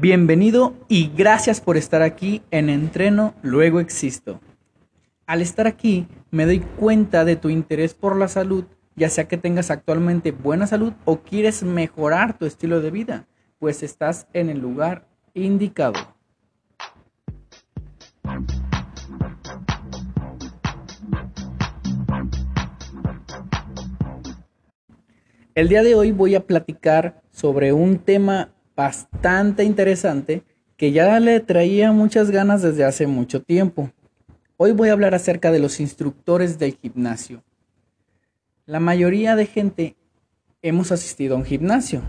Bienvenido y gracias por estar aquí en Entreno, luego existo. Al estar aquí me doy cuenta de tu interés por la salud, ya sea que tengas actualmente buena salud o quieres mejorar tu estilo de vida, pues estás en el lugar indicado. El día de hoy voy a platicar sobre un tema bastante interesante que ya le traía muchas ganas desde hace mucho tiempo. Hoy voy a hablar acerca de los instructores del gimnasio. La mayoría de gente hemos asistido a un gimnasio.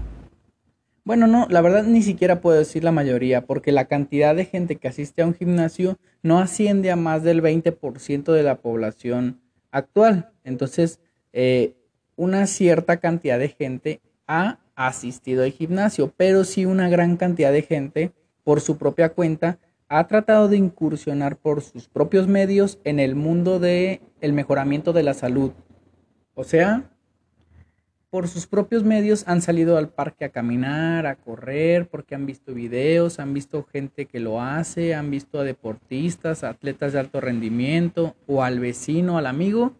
Bueno, no, la verdad ni siquiera puedo decir la mayoría, porque la cantidad de gente que asiste a un gimnasio no asciende a más del 20% de la población actual. Entonces, eh, una cierta cantidad de gente ha asistido al gimnasio, pero sí una gran cantidad de gente por su propia cuenta ha tratado de incursionar por sus propios medios en el mundo de el mejoramiento de la salud. O sea, por sus propios medios han salido al parque a caminar, a correr, porque han visto videos, han visto gente que lo hace, han visto a deportistas, atletas de alto rendimiento o al vecino, al amigo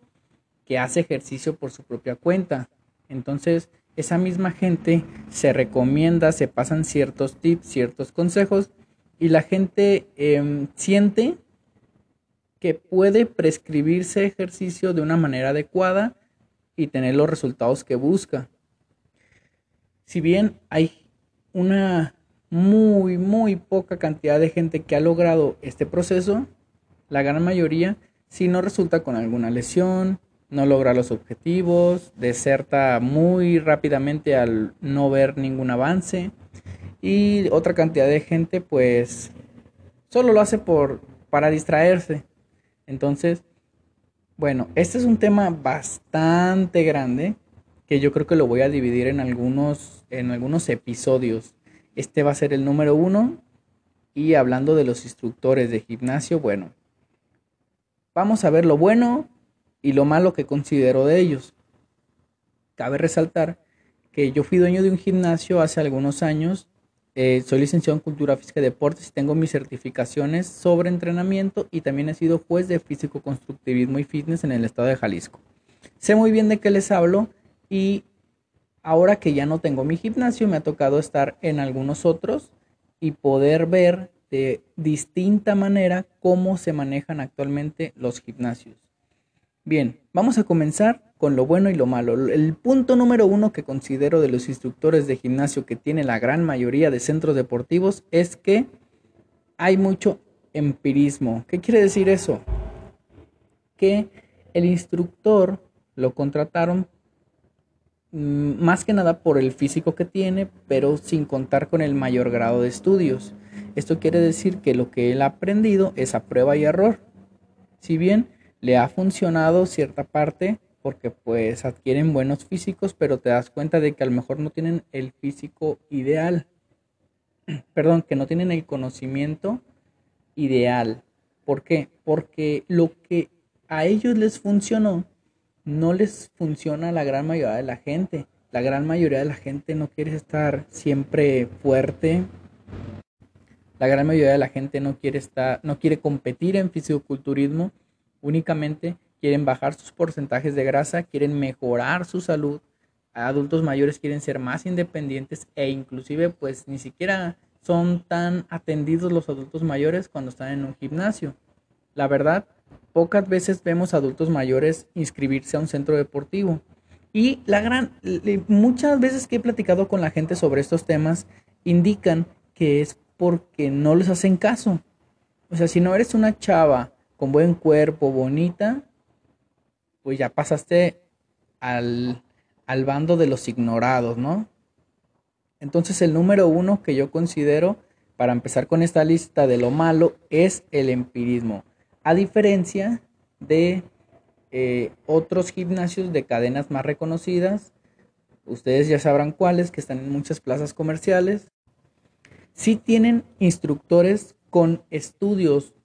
que hace ejercicio por su propia cuenta. Entonces, esa misma gente se recomienda, se pasan ciertos tips, ciertos consejos y la gente em, siente que puede prescribirse ejercicio de una manera adecuada y tener los resultados que busca. Si bien hay una muy, muy poca cantidad de gente que ha logrado este proceso, la gran mayoría si no resulta con alguna lesión, no logra los objetivos, deserta muy rápidamente al no ver ningún avance y otra cantidad de gente pues solo lo hace por para distraerse. Entonces, bueno, este es un tema bastante grande que yo creo que lo voy a dividir en algunos en algunos episodios. Este va a ser el número uno y hablando de los instructores de gimnasio, bueno, vamos a ver lo bueno, y lo malo que considero de ellos. Cabe resaltar que yo fui dueño de un gimnasio hace algunos años, eh, soy licenciado en Cultura Física y Deportes y tengo mis certificaciones sobre entrenamiento y también he sido juez de físico constructivismo y fitness en el estado de Jalisco. Sé muy bien de qué les hablo y ahora que ya no tengo mi gimnasio me ha tocado estar en algunos otros y poder ver de distinta manera cómo se manejan actualmente los gimnasios. Bien, vamos a comenzar con lo bueno y lo malo. El punto número uno que considero de los instructores de gimnasio que tiene la gran mayoría de centros deportivos es que hay mucho empirismo. ¿Qué quiere decir eso? Que el instructor lo contrataron mm, más que nada por el físico que tiene, pero sin contar con el mayor grado de estudios. Esto quiere decir que lo que él ha aprendido es a prueba y error. Si bien le ha funcionado cierta parte porque pues adquieren buenos físicos, pero te das cuenta de que a lo mejor no tienen el físico ideal. Perdón, que no tienen el conocimiento ideal. ¿Por qué? Porque lo que a ellos les funcionó no les funciona a la gran mayoría de la gente. La gran mayoría de la gente no quiere estar siempre fuerte. La gran mayoría de la gente no quiere estar, no quiere competir en fisicoculturismo únicamente quieren bajar sus porcentajes de grasa, quieren mejorar su salud. Adultos mayores quieren ser más independientes e inclusive pues ni siquiera son tan atendidos los adultos mayores cuando están en un gimnasio. La verdad, pocas veces vemos adultos mayores inscribirse a un centro deportivo. Y la gran muchas veces que he platicado con la gente sobre estos temas indican que es porque no les hacen caso. O sea, si no eres una chava con buen cuerpo, bonita, pues ya pasaste al, al bando de los ignorados, ¿no? Entonces el número uno que yo considero para empezar con esta lista de lo malo es el empirismo. A diferencia de eh, otros gimnasios de cadenas más reconocidas, ustedes ya sabrán cuáles, que están en muchas plazas comerciales, sí tienen instructores con estudios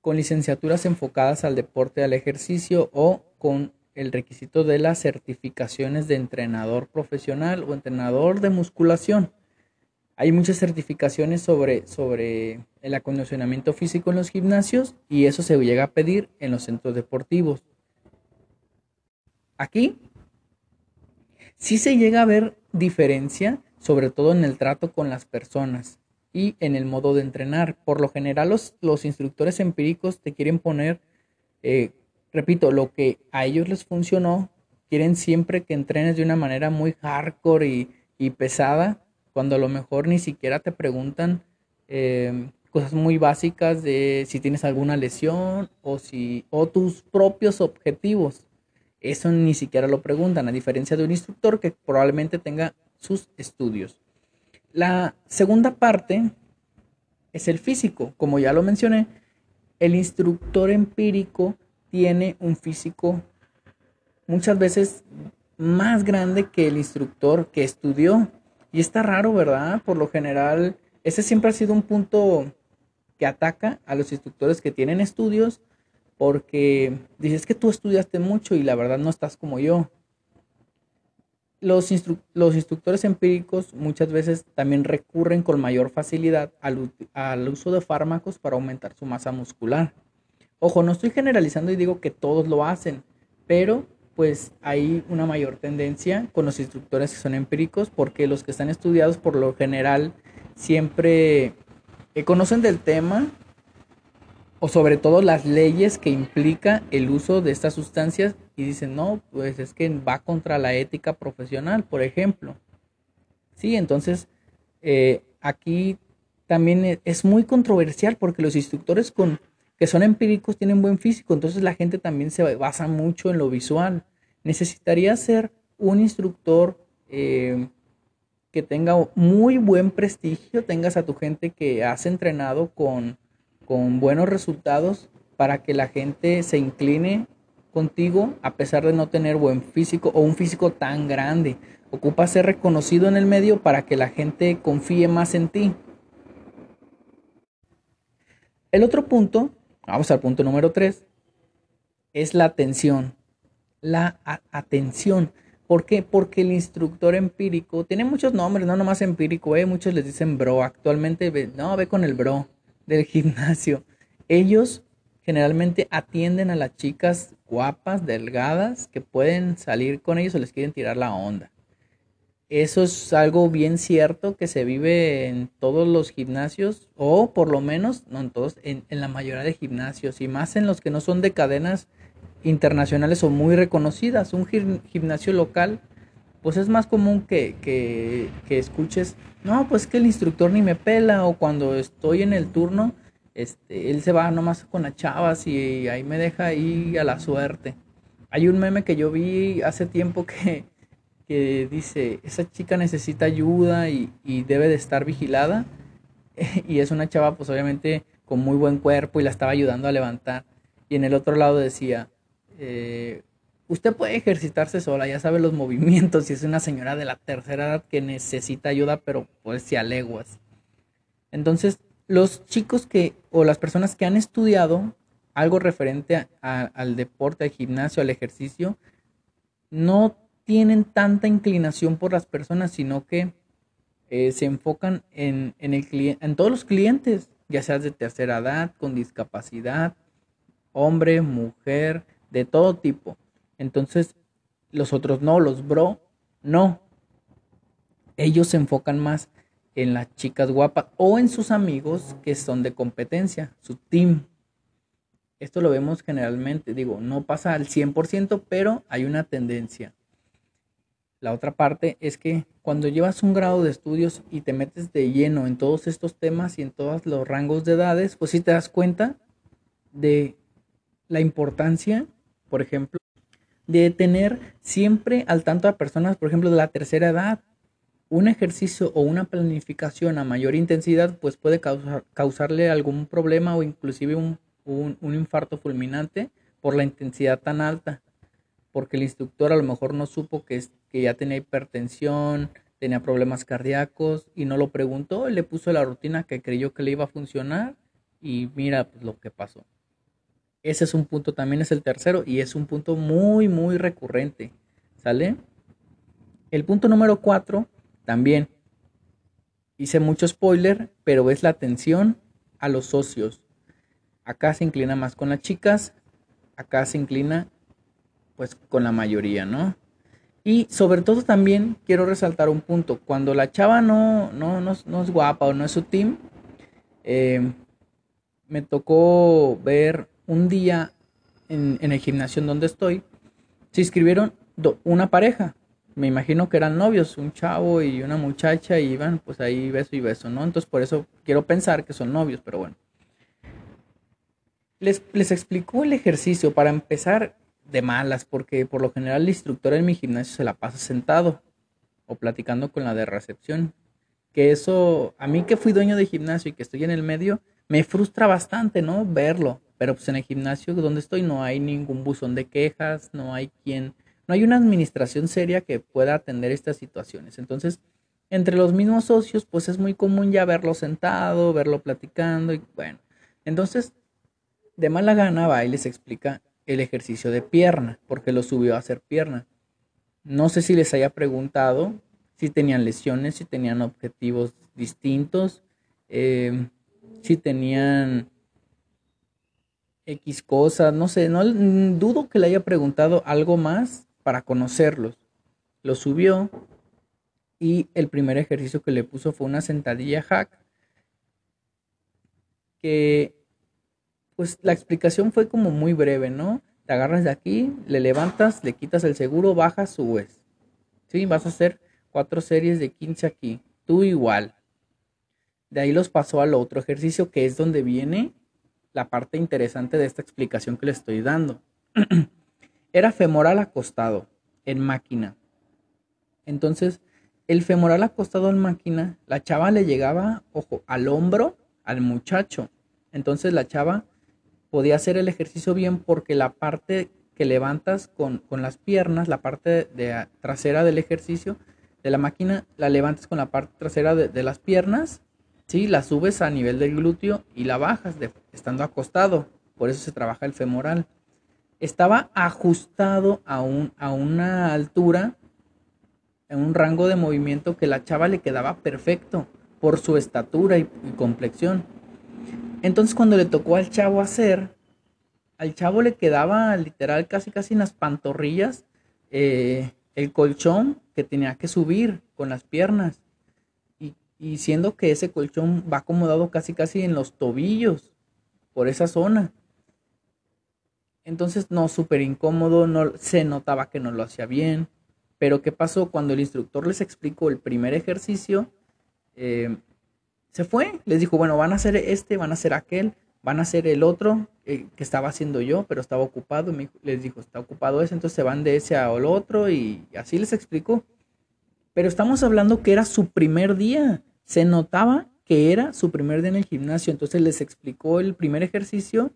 con licenciaturas enfocadas al deporte, al ejercicio o con el requisito de las certificaciones de entrenador profesional o entrenador de musculación. Hay muchas certificaciones sobre, sobre el acondicionamiento físico en los gimnasios y eso se llega a pedir en los centros deportivos. Aquí sí se llega a ver diferencia, sobre todo en el trato con las personas y en el modo de entrenar. Por lo general los, los instructores empíricos te quieren poner, eh, repito, lo que a ellos les funcionó, quieren siempre que entrenes de una manera muy hardcore y, y pesada, cuando a lo mejor ni siquiera te preguntan eh, cosas muy básicas de si tienes alguna lesión o, si, o tus propios objetivos. Eso ni siquiera lo preguntan, a diferencia de un instructor que probablemente tenga sus estudios. La segunda parte es el físico. Como ya lo mencioné, el instructor empírico tiene un físico muchas veces más grande que el instructor que estudió. Y está raro, ¿verdad? Por lo general, ese siempre ha sido un punto que ataca a los instructores que tienen estudios porque dices que tú estudiaste mucho y la verdad no estás como yo los, instructores empíricos muchas veces también recurren con mayor facilidad al, al, uso de fármacos para aumentar su masa muscular. Ojo, no estoy generalizando y digo que todos lo hacen, pero pues hay una mayor tendencia con los instructores que son empíricos porque los que están estudiados por lo general siempre eh, conocen del tema o sobre todo las leyes que implica el uso de estas sustancias y dicen, no, pues es que va contra la ética profesional, por ejemplo. Sí, entonces eh, aquí también e, es muy controversial porque los instructores con, que son empíricos tienen buen físico, entonces la gente también se basa mucho en lo visual. Necesitaría ser un instructor eh, que tenga muy buen prestigio, tengas a tu gente que has entrenado con con buenos resultados para que la gente se incline contigo a pesar de no tener buen físico o un físico tan grande. Ocupa ser reconocido en el medio para que la gente confíe más en ti. El otro punto, vamos al punto número 3, es la atención. La atención. ¿Por qué? Porque el instructor empírico tiene muchos nombres, no nomás empírico, eh, muchos les dicen bro. Actualmente, no, ve con el bro del gimnasio. Ellos generalmente atienden a las chicas guapas, delgadas, que pueden salir con ellos o les quieren tirar la onda. Eso es algo bien cierto que se vive en todos los gimnasios, o por lo menos, no en todos, en, la mayoría de gimnasios, y más en los que no son de cadenas internacionales o muy reconocidas. Un gimnasio local, pues es más común que, que, que escuches no, pues que el instructor ni me pela o cuando estoy en el turno, este, él se va nomás con las chavas y ahí me deja ahí a la suerte. Hay un meme que yo vi hace tiempo que, que dice, esa chica necesita ayuda y, y, debe de estar vigilada. y es una chava pues obviamente con muy buen cuerpo y la estaba ayudando a levantar. Y en el otro lado decía, eh, Usted puede ejercitarse sola, ya sabe los movimientos, si es una señora de la tercera edad que necesita ayuda, pero pues si aleguas. Entonces, los chicos que, o las personas que han estudiado algo referente al deporte, al gimnasio, al ejercicio, no tienen tanta inclinación por las personas, sino que eh, se enfocan en, en, en todos los clientes, ya seas de tercera edad, con discapacidad, hombre, mujer, de todo tipo. Entonces, los otros no, los bro, no. Ellos se enfocan más en las chicas guapas o en sus amigos que son de competencia, su team. Esto lo vemos generalmente, digo, no pasa al 100%, pero hay una tendencia. La otra parte es que cuando llevas un grado de estudios y te metes de lleno en todos estos temas y en todos los rangos de edades, pues sí te das cuenta de la importancia, por ejemplo, de tener siempre al tanto a personas, por ejemplo, de la tercera edad. Un ejercicio o una planificación a mayor intensidad pues puede causarle algún problema o inclusive un, infarto fulminante por la intensidad tan alta. Porque el instructor a lo mejor no supo que, que ya tenía hipertensión, tenía problemas cardíacos y no lo preguntó, le puso la rutina que creyó que le iba a funcionar y mira pues, lo que pasó. Ese es un punto, también es el tercero y es un punto muy, muy recurrente. ¿Sale? El punto número cuatro, también. hice mucho spoiler, pero es la atención a los socios. Acá se inclina más con las chicas, acá se inclina pues con la mayoría, ¿no? Y sobre todo también quiero resaltar un punto, cuando la chava no, no, no, es guapa o no es su team, eh, me tocó ver un día en, el gimnasio donde estoy, se inscribieron una pareja, me imagino que eran novios, un chavo y una muchacha, y iban pues ahí beso y beso, ¿no? Entonces por eso quiero pensar que son novios, pero bueno. Les, les explicó el ejercicio para empezar de malas, porque por lo general el instructor en mi gimnasio se la pasa sentado o platicando con la de recepción. Que eso, a mí que fui dueño de gimnasio y que estoy en el medio, me frustra bastante, ¿no? Verlo. Pero pues en el gimnasio donde estoy no hay ningún buzón de quejas, no hay quien, no hay una administración seria que pueda atender estas situaciones. Entonces, entre los mismos socios, pues es muy común ya verlo sentado, verlo platicando y bueno. Entonces, de mala gana va y les explica el ejercicio de pierna, porque lo subió a hacer pierna. No sé si les haya preguntado si tenían lesiones, si tenían objetivos distintos, eh, si tenían X cosas, no sé, no dudo que le haya preguntado algo más para conocerlos. Lo subió y el primer ejercicio que le puso fue una sentadilla hack que pues la explicación fue como muy breve, ¿no? Te agarras de aquí, le levantas, le quitas el seguro, bajas, subes. ¿Sí? Vas a hacer cuatro series de 15 aquí. Tú igual. De ahí los pasó al otro ejercicio que es donde viene la parte interesante de esta explicación que le estoy dando. Era femoral acostado en máquina. Entonces, el femoral acostado en máquina, la chava le llegaba, ojo, al hombro al muchacho. Entonces la chava podía hacer el ejercicio bien porque la parte que levantas con, las piernas, la parte de, trasera del ejercicio de la máquina, la levantas con la parte trasera de, las piernas, ¿sí? la subes a nivel del glúteo y la bajas estando acostado. Por eso se trabaja el femoral. Estaba ajustado a, un, a una altura, en un rango de movimiento que la chava le quedaba perfecto por su estatura y complexión. Entonces cuando le tocó al chavo hacer, al chavo le quedaba literal casi casi en las pantorrillas eh, el colchón que tenía que subir con las piernas. Y, siendo que ese colchón va acomodado casi casi en los tobillos, por esa zona. Entonces no, súper incómodo, no, se notaba que no lo hacía bien. Pero ¿qué pasó? Cuando el instructor les explicó el primer ejercicio, eh, se fue, les dijo, bueno, van a hacer este, van a hacer aquel, van a hacer el otro eh, que estaba haciendo yo, pero estaba ocupado. les dijo, está ocupado ese, entonces se van de ese al otro y así les explicó. Pero estamos hablando que era su primer día. Se notaba que era su primer día en el gimnasio. Entonces les explicó el primer ejercicio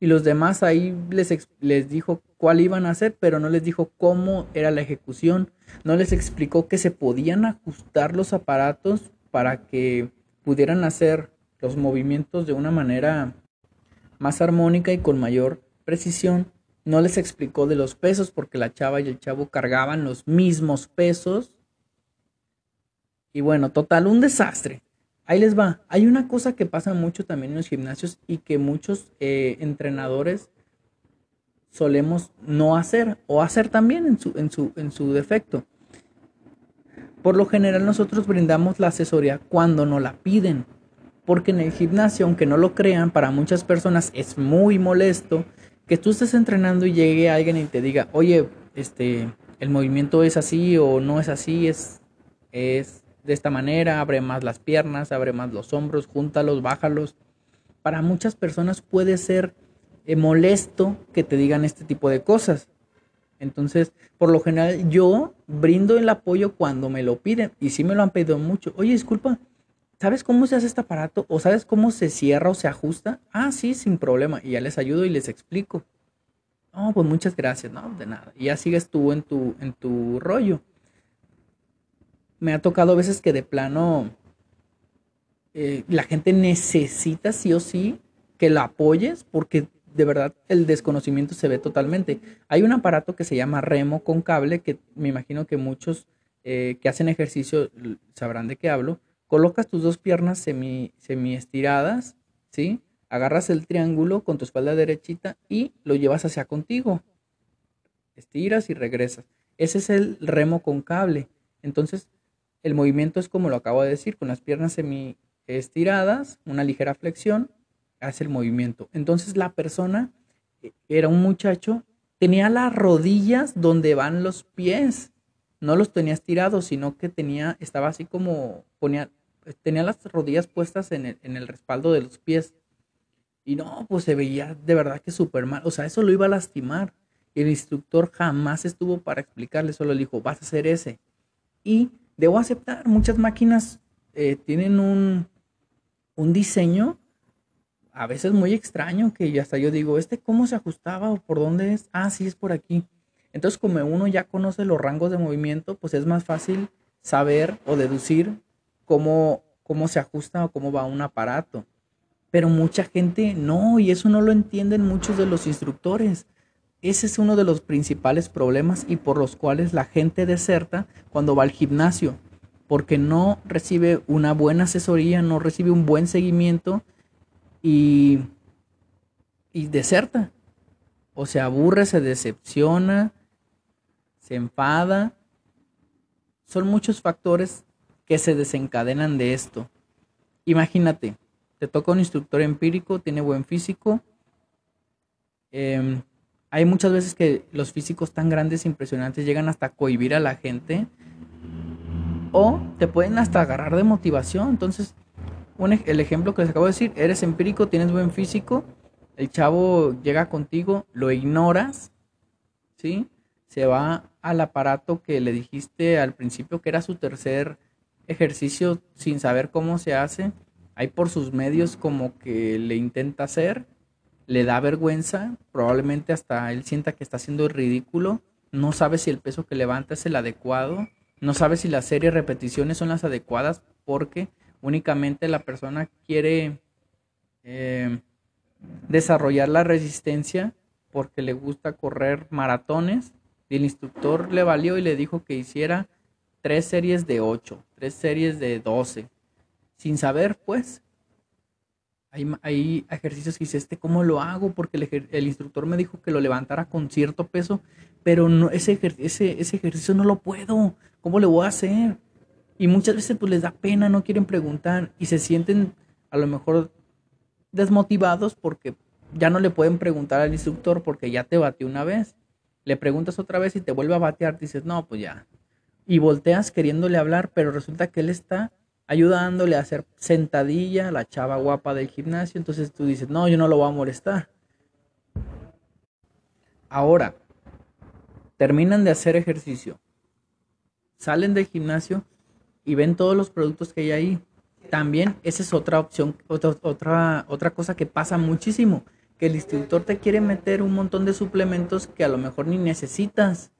y los demás ahí les, les dijo cuál iban a hacer, pero no les dijo cómo era la ejecución. No les explicó que se podían ajustar los aparatos para que pudieran hacer los movimientos de una manera más armónica y con mayor precisión. No les explicó de los pesos porque la chava y el chavo cargaban los mismos pesos. Y bueno, total, un desastre. Ahí les va. Hay una cosa que pasa mucho también en los gimnasios y que muchos eh, entrenadores solemos no hacer o hacer también en su, en su, en su defecto. Por lo general nosotros brindamos la asesoría cuando nos la piden, porque en el gimnasio, aunque no lo crean, para muchas personas es muy molesto que tú estés entrenando y llegue alguien y te diga, oye, este, el movimiento es así o no es así, es, es de esta manera, abre más las piernas, abre más los hombros, júntalos, bájalos. Para muchas personas puede ser eh, molesto que te digan este tipo de cosas. Entonces, por lo general, yo brindo el apoyo cuando me lo piden y sí me lo han pedido mucho. Oye, disculpa, ¿sabes cómo se hace este aparato? ¿O sabes cómo se cierra o se ajusta? Ah, sí, sin problema. Y ya les ayudo y les explico. No, pues muchas gracias, no, de nada. Y ya sigues tú en tu, en tu rollo. Me ha tocado a veces que de plano eh, la gente necesita sí o sí que la apoyes porque de verdad el desconocimiento se ve totalmente. Hay un aparato que se llama remo con cable, que me imagino que muchos eh, que hacen ejercicio sabrán de qué hablo, colocas tus dos piernas semi, semi estiradas, ¿sí? Agarras el triángulo con tu espalda derechita y lo llevas hacia contigo. Estiras y regresas. Ese es el remo con cable. Entonces, el movimiento es como lo acabo de decir, con las piernas semi estiradas, una ligera flexión, hace el movimiento. Entonces, la persona eh, era un muchacho, tenía las rodillas donde van los pies. No los tenía estirados, sino que tenía, estaba así como, ponía, tenía las rodillas puestas en el, en el respaldo de los pies. Y no, pues se veía de verdad que súper mal. O sea, eso lo iba a lastimar. El instructor jamás estuvo para explicarle, solo le dijo, vas a hacer ese. Y debo aceptar, muchas máquinas eh, tienen un, un diseño a veces muy extraño que hasta yo digo, ¿este cómo se ajustaba o por dónde es? Ah, sí, es por aquí. Entonces, como uno ya conoce los rangos de movimiento, pues es más fácil saber o deducir cómo, cómo se ajusta o cómo va un aparato. Pero mucha gente no, y eso no lo entienden muchos de los instructores. Ese es uno de los principales problemas y por los cuales la gente deserta cuando va al gimnasio, porque no recibe una buena asesoría, no recibe un buen seguimiento y, y deserta. O se aburre, se decepciona, se enfada. Son muchos factores que se desencadenan de esto. Imagínate, te toca un instructor empírico, tiene buen físico. Em, hay muchas veces que los físicos tan grandes, impresionantes, llegan hasta cohibir a la gente. O te pueden hasta agarrar de motivación. Entonces, el ejemplo que les acabo de decir, eres empírico, tienes buen físico, el chavo llega contigo, lo ignoras, ¿sí? Se va al aparato que le dijiste al principio que era su tercer ejercicio sin saber cómo se hace hay por sus medios como que le intenta hacer, le da vergüenza, probablemente hasta él sienta que está haciendo ridículo, no sabe si el peso que levanta es el adecuado, no sabe si las series repeticiones son las adecuadas porque únicamente la persona quiere eh, desarrollar la resistencia porque le gusta correr maratones y el instructor le valió y le dijo que hiciera tres series de 8, tres series de 12 sin saber, pues. Hay, hay ejercicios que dice, este, ¿cómo lo hago? Porque el, instructor me dijo que lo levantara con cierto peso, pero no, ese, ese, ese ejercicio no lo puedo. ¿Cómo le voy a hacer? Y muchas veces pues les da pena, no quieren preguntar y se sienten a lo mejor desmotivados porque ya no le pueden preguntar al instructor porque ya te batió una vez. Le preguntas otra vez y te vuelve a batear, dices, no, pues ya. Y volteas queriéndole hablar, pero resulta que él está ayudándole a hacer sentadilla a la chava guapa del gimnasio. Entonces tú dices, no, yo no lo voy a molestar. Ahora, terminan de hacer ejercicio, salen del gimnasio y ven todos los productos que hay ahí. También esa es otra opción, otra, otra, otra cosa que pasa muchísimo, que el instructor te quiere meter un montón de suplementos que a lo mejor ni necesitas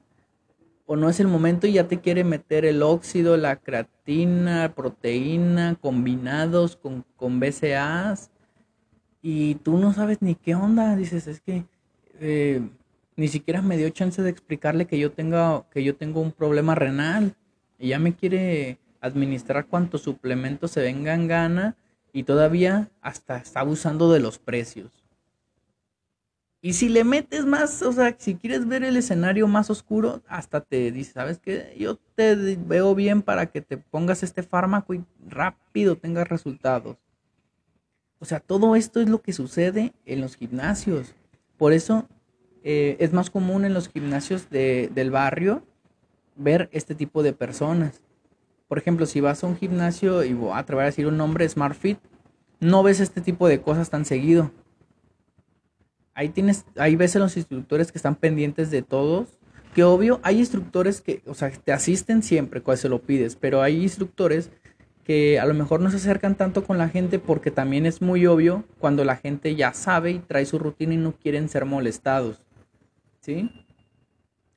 o no es el momento y ya te quiere meter el óxido, la creatina, proteína, combinados con, con BCAAs y tú no sabes ni qué onda, dices, es que eh, ni siquiera me dio chance de explicarle que yo tenga, que yo tengo un problema renal y ya me quiere administrar cuántos suplementos se vengan gana y todavía hasta está abusando de los precios. Y si le metes más, o sea, si quieres ver el escenario más oscuro, hasta te dice, ¿sabes qué? Yo te veo bien para que te pongas este fármaco y rápido tengas resultados. O sea, todo esto es lo que sucede en los gimnasios. Por eso eh, es más común en los gimnasios del barrio ver este tipo de personas. Por ejemplo, si vas a un gimnasio y voy a atrever a decir un nombre, Smart Fit, no ves este tipo de cosas tan seguido ahí tienes, ahí ves a los instructores que están pendientes de todos. Que obvio, hay instructores que, o sea, te asisten siempre cuando se lo pides, pero hay instructores que a lo mejor no se acercan tanto con la gente porque también es muy obvio cuando la gente ya sabe y trae su rutina y no quieren ser molestados. ¿Sí?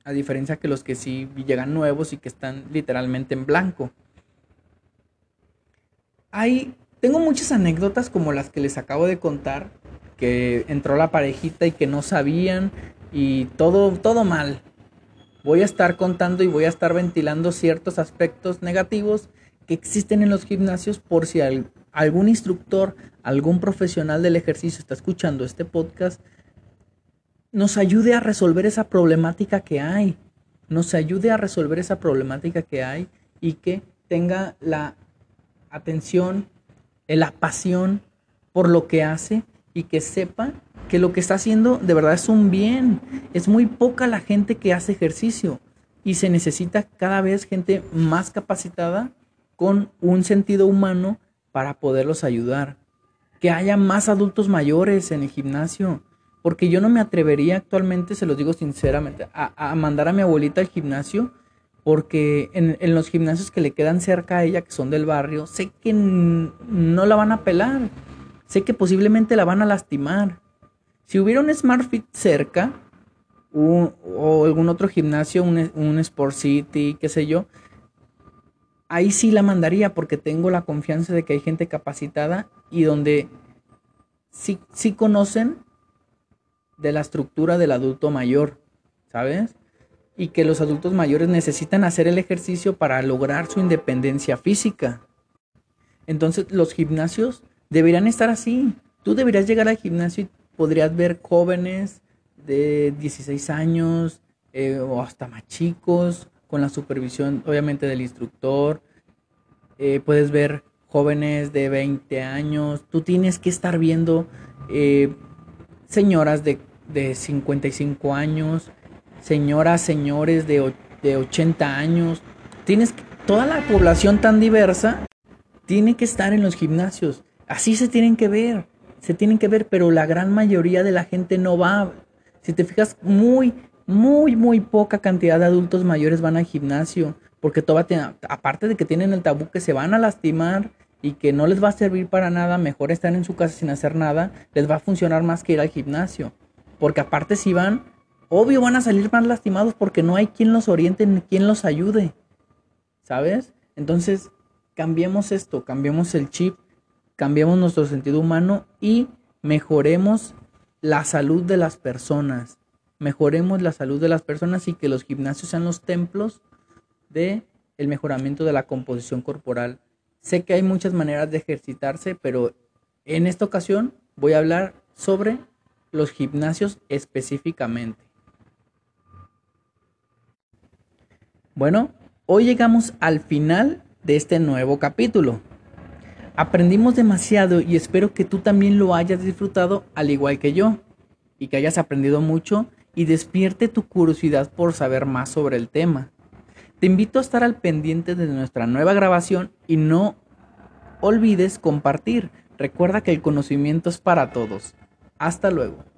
A diferencia que los que sí llegan nuevos y que están literalmente en blanco. Hay, tengo muchas anécdotas como las que les acabo de contar que entró la parejita y que no sabían y todo, todo mal. Voy a estar contando y voy a estar ventilando ciertos aspectos negativos que existen en los gimnasios por si algún instructor, algún profesional del ejercicio está escuchando este podcast, nos ayude a resolver esa problemática que hay, nos ayude a resolver esa problemática que hay y que tenga la atención, la pasión por lo que hace y que sepa que lo que está haciendo de verdad es un bien. Es muy poca la gente que hace ejercicio y se necesita cada vez gente más capacitada con un sentido humano para poderlos ayudar. Que haya más adultos mayores en el gimnasio. Porque yo no me atrevería actualmente, se los digo sinceramente, a, mandar a mi abuelita al gimnasio. Porque en, en, los gimnasios que le quedan cerca a ella, que son del barrio, sé que no la van a pelar. Sé que posiblemente la van a lastimar. Si hubiera un Smart Fit cerca, o algún otro gimnasio, un, un Sport City, qué sé yo, ahí sí la mandaría porque tengo la confianza de que hay gente capacitada y donde sí, sí conocen de la estructura del adulto mayor, ¿sabes? Y que los adultos mayores necesitan hacer el ejercicio para lograr su independencia física. Entonces los gimnasios deberían estar así. Tú deberías llegar al gimnasio y podrías ver jóvenes, de 16 años eh, o hasta más chicos, con la supervisión obviamente del instructor. Eh, puedes ver jóvenes de 20 años. Tú tienes que estar viendo eh, señoras de, de, 55 años, señoras, señores de, de 80 años. Tienes toda la población tan diversa tiene que estar en los gimnasios. Así se tienen que ver, se tienen que ver, pero la gran mayoría de la gente no va. Si te fijas, muy, muy, muy poca cantidad de adultos mayores van al gimnasio, porque todavía, aparte de que tienen el tabú que se van a lastimar y que no les va a servir para nada, mejor estar en su casa sin hacer nada, les va a funcionar más que ir al gimnasio. Porque aparte si van, obvio van a salir más lastimados porque no hay quien los oriente ni quien los ayude. ¿Sabes? Entonces, cambiemos esto, cambiemos el chip, cambiemos nuestro sentido humano y mejoremos la salud de las personas. Mejoremos la salud de las personas y que los gimnasios sean los templos de el mejoramiento de la composición corporal. Sé que hay muchas maneras de ejercitarse, pero en esta ocasión voy a hablar sobre los gimnasios específicamente. Bueno, hoy llegamos al final de este nuevo capítulo. Aprendimos demasiado y espero que tú también lo hayas disfrutado al igual que yo y que hayas aprendido mucho y despierte tu curiosidad por saber más sobre el tema. Te invito a estar al pendiente de nuestra nueva grabación y no olvides compartir. Recuerda que el conocimiento es para todos. Hasta luego.